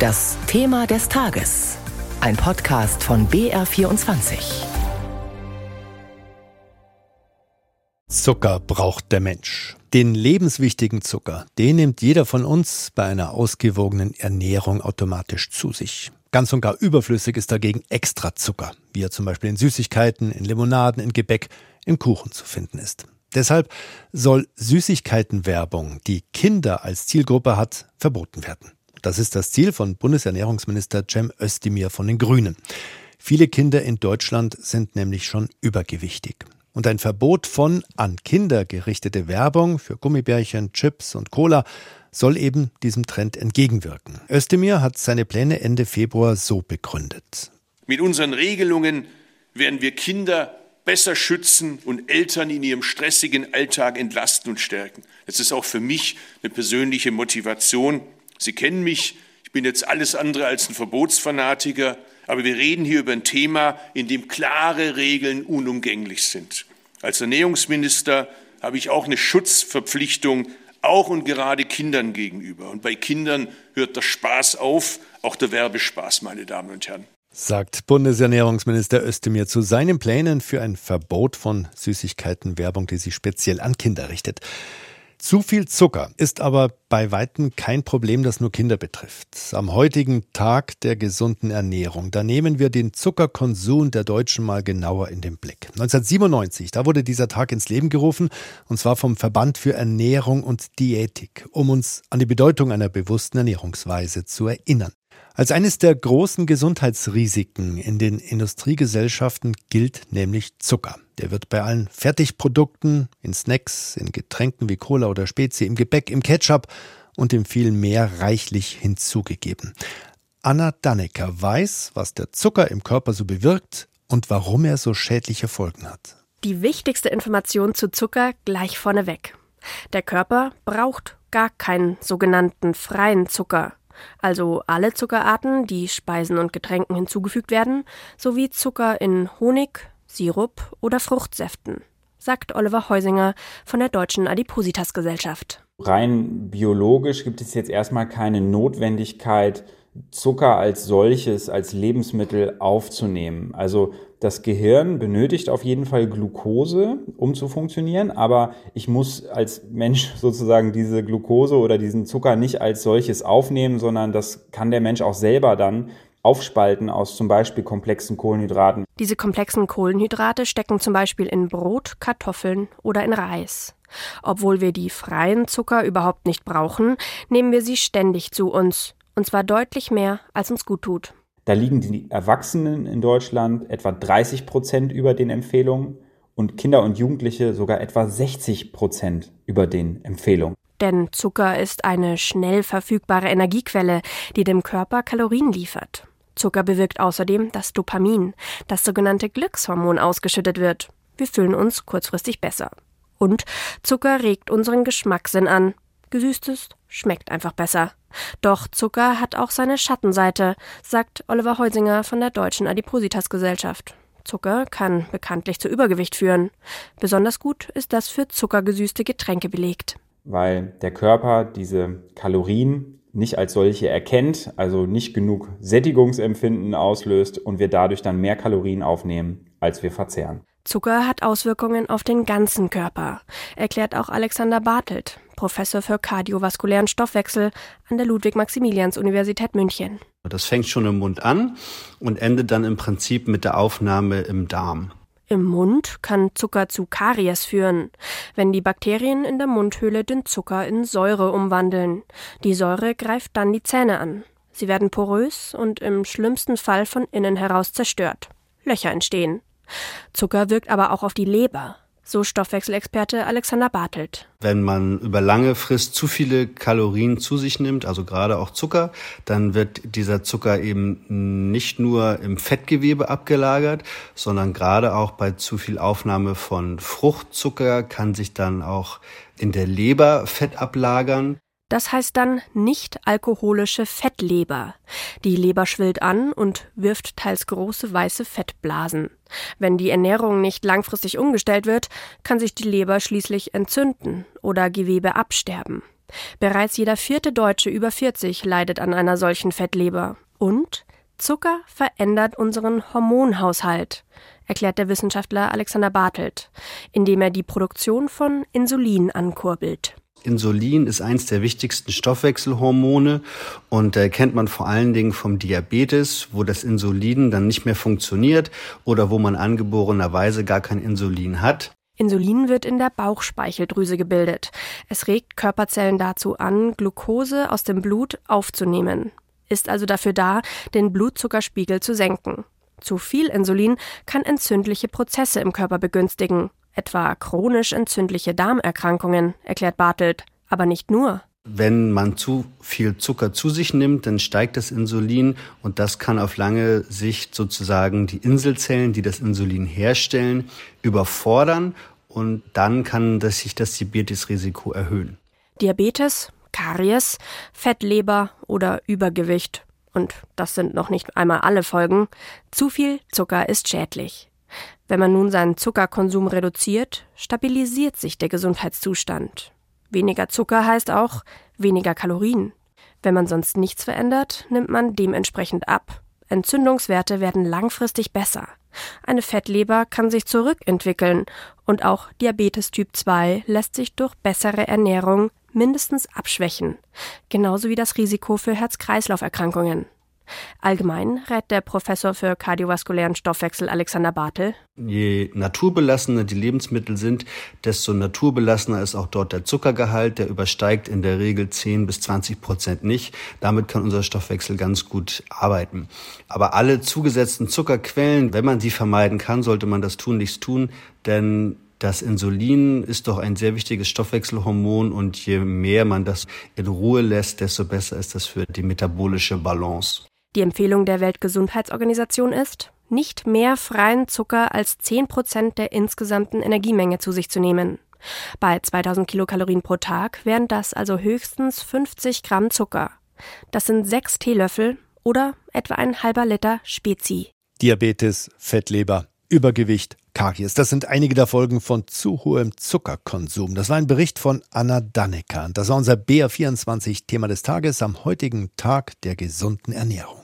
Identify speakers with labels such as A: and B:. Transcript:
A: Das Thema des Tages. Ein Podcast von BR24.
B: Zucker braucht der Mensch. Den lebenswichtigen Zucker, den nimmt jeder von uns bei einer ausgewogenen Ernährung automatisch zu sich. Ganz und gar überflüssig ist dagegen Extrazucker, wie er zum Beispiel in Süßigkeiten, in Limonaden, in Gebäck, im Kuchen zu finden ist. Deshalb soll Süßigkeitenwerbung, die Kinder als Zielgruppe hat, verboten werden. Das ist das Ziel von Bundesernährungsminister Cem Özdemir von den Grünen. Viele Kinder in Deutschland sind nämlich schon übergewichtig. Und ein Verbot von an Kinder gerichtete Werbung für Gummibärchen, Chips und Cola soll eben diesem Trend entgegenwirken. Özdemir hat seine Pläne Ende Februar so begründet.
C: Mit unseren Regelungen werden wir Kinder besser schützen und Eltern in ihrem stressigen Alltag entlasten und stärken. Das ist auch für mich eine persönliche Motivation. Sie kennen mich, ich bin jetzt alles andere als ein Verbotsfanatiker, aber wir reden hier über ein Thema, in dem klare Regeln unumgänglich sind. Als Ernährungsminister habe ich auch eine Schutzverpflichtung, auch und gerade Kindern gegenüber. Und bei Kindern hört der Spaß auf, auch der Werbespaß, meine Damen und Herren
B: sagt Bundesernährungsminister Özdemir zu seinen Plänen für ein Verbot von Süßigkeitenwerbung, die sich speziell an Kinder richtet. Zu viel Zucker ist aber bei weitem kein Problem, das nur Kinder betrifft. Am heutigen Tag der gesunden Ernährung, da nehmen wir den Zuckerkonsum der Deutschen mal genauer in den Blick. 1997, da wurde dieser Tag ins Leben gerufen, und zwar vom Verband für Ernährung und Diätik, um uns an die Bedeutung einer bewussten Ernährungsweise zu erinnern. Als eines der großen Gesundheitsrisiken in den Industriegesellschaften gilt nämlich Zucker. Der wird bei allen Fertigprodukten, in Snacks, in Getränken wie Cola oder Spezie, im Gebäck, im Ketchup und im viel mehr reichlich hinzugegeben. Anna Dannecker weiß, was der Zucker im Körper so bewirkt und warum er so schädliche Folgen hat.
D: Die wichtigste Information zu Zucker gleich vorneweg. Der Körper braucht gar keinen sogenannten freien Zucker also alle Zuckerarten, die Speisen und Getränken hinzugefügt werden, sowie Zucker in Honig, Sirup oder Fruchtsäften, sagt Oliver Heusinger von der Deutschen Adipositas Gesellschaft.
E: Rein biologisch gibt es jetzt erstmal keine Notwendigkeit, Zucker als solches, als Lebensmittel aufzunehmen. Also das Gehirn benötigt auf jeden Fall Glucose, um zu funktionieren, aber ich muss als Mensch sozusagen diese Glucose oder diesen Zucker nicht als solches aufnehmen, sondern das kann der Mensch auch selber dann aufspalten aus zum Beispiel komplexen Kohlenhydraten.
D: Diese komplexen Kohlenhydrate stecken zum Beispiel in Brot, Kartoffeln oder in Reis. Obwohl wir die freien Zucker überhaupt nicht brauchen, nehmen wir sie ständig zu uns, und zwar deutlich mehr, als uns gut tut.
E: Da liegen die Erwachsenen in Deutschland etwa 30 Prozent über den Empfehlungen und Kinder und Jugendliche sogar etwa 60 Prozent über den Empfehlungen.
D: Denn Zucker ist eine schnell verfügbare Energiequelle, die dem Körper Kalorien liefert. Zucker bewirkt außerdem, dass Dopamin, das sogenannte Glückshormon, ausgeschüttet wird. Wir fühlen uns kurzfristig besser. Und Zucker regt unseren Geschmackssinn an. Gesüßtes schmeckt einfach besser. Doch Zucker hat auch seine Schattenseite, sagt Oliver Heusinger von der Deutschen Adipositas Gesellschaft. Zucker kann bekanntlich zu Übergewicht führen. Besonders gut ist das für zuckergesüßte Getränke belegt.
E: Weil der Körper diese Kalorien nicht als solche erkennt, also nicht genug Sättigungsempfinden auslöst und wir dadurch dann mehr Kalorien aufnehmen, als wir verzehren.
D: Zucker hat Auswirkungen auf den ganzen Körper, erklärt auch Alexander Bartelt, Professor für kardiovaskulären Stoffwechsel an der Ludwig-Maximilians-Universität München.
F: Das fängt schon im Mund an und endet dann im Prinzip mit der Aufnahme im Darm.
D: Im Mund kann Zucker zu Karies führen, wenn die Bakterien in der Mundhöhle den Zucker in Säure umwandeln. Die Säure greift dann die Zähne an. Sie werden porös und im schlimmsten Fall von innen heraus zerstört. Löcher entstehen. Zucker wirkt aber auch auf die Leber, so Stoffwechselexperte Alexander Bartelt.
F: Wenn man über lange Frist zu viele Kalorien zu sich nimmt, also gerade auch Zucker, dann wird dieser Zucker eben nicht nur im Fettgewebe abgelagert, sondern gerade auch bei zu viel Aufnahme von Fruchtzucker kann sich dann auch in der Leber Fett ablagern.
D: Das heißt dann nicht alkoholische Fettleber. Die Leber schwillt an und wirft teils große weiße Fettblasen. Wenn die Ernährung nicht langfristig umgestellt wird, kann sich die Leber schließlich entzünden oder Gewebe absterben. Bereits jeder vierte Deutsche über 40 leidet an einer solchen Fettleber. Und Zucker verändert unseren Hormonhaushalt, erklärt der Wissenschaftler Alexander Bartelt, indem er die Produktion von Insulin ankurbelt.
F: Insulin ist eins der wichtigsten Stoffwechselhormone und äh, kennt man vor allen Dingen vom Diabetes, wo das Insulin dann nicht mehr funktioniert oder wo man angeborenerweise gar kein Insulin hat.
D: Insulin wird in der Bauchspeicheldrüse gebildet. Es regt Körperzellen dazu an, Glucose aus dem Blut aufzunehmen, ist also dafür da, den Blutzuckerspiegel zu senken. Zu viel Insulin kann entzündliche Prozesse im Körper begünstigen, etwa chronisch entzündliche Darmerkrankungen, erklärt Bartelt, aber nicht nur.
F: Wenn man zu viel Zucker zu sich nimmt, dann steigt das Insulin und das kann auf lange Sicht sozusagen die Inselzellen, die das Insulin herstellen, überfordern und dann kann das sich das Diabetesrisiko erhöhen.
D: Diabetes, Karies, Fettleber oder Übergewicht. Und das sind noch nicht einmal alle Folgen. Zu viel Zucker ist schädlich. Wenn man nun seinen Zuckerkonsum reduziert, stabilisiert sich der Gesundheitszustand. Weniger Zucker heißt auch weniger Kalorien. Wenn man sonst nichts verändert, nimmt man dementsprechend ab. Entzündungswerte werden langfristig besser. Eine Fettleber kann sich zurückentwickeln und auch Diabetes Typ 2 lässt sich durch bessere Ernährung mindestens abschwächen, genauso wie das Risiko für Herz-Kreislauf-Erkrankungen. Allgemein rät der Professor für kardiovaskulären Stoffwechsel Alexander Bartel.
F: Je naturbelassener die Lebensmittel sind, desto naturbelassener ist auch dort der Zuckergehalt. Der übersteigt in der Regel 10 bis 20 Prozent nicht. Damit kann unser Stoffwechsel ganz gut arbeiten. Aber alle zugesetzten Zuckerquellen, wenn man sie vermeiden kann, sollte man das tunlichst tun, denn das Insulin ist doch ein sehr wichtiges Stoffwechselhormon und je mehr man das in Ruhe lässt, desto besser ist das für die metabolische Balance.
D: Die Empfehlung der Weltgesundheitsorganisation ist, nicht mehr freien Zucker als 10 Prozent der insgesamten Energiemenge zu sich zu nehmen. Bei 2000 Kilokalorien pro Tag wären das also höchstens 50 Gramm Zucker. Das sind sechs Teelöffel oder etwa ein halber Liter Spezi.
B: Diabetes, Fettleber, Übergewicht, Karies. Das sind einige der Folgen von zu hohem Zuckerkonsum. Das war ein Bericht von Anna Dannecker. Das war unser BR24 Thema des Tages am heutigen Tag der gesunden Ernährung.